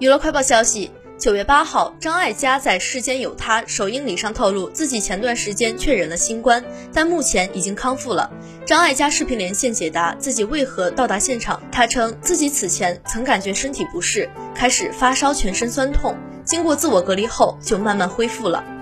娱乐快报消息九月八号张艾嘉在世间有他首映礼上透露自己前段时间确诊了新冠但目前已经康复了。张艾嘉视频连线解答自己为何到达现场他称自己此前曾感觉身体不适开始发烧全身酸痛经过自我隔离后就慢慢恢复了。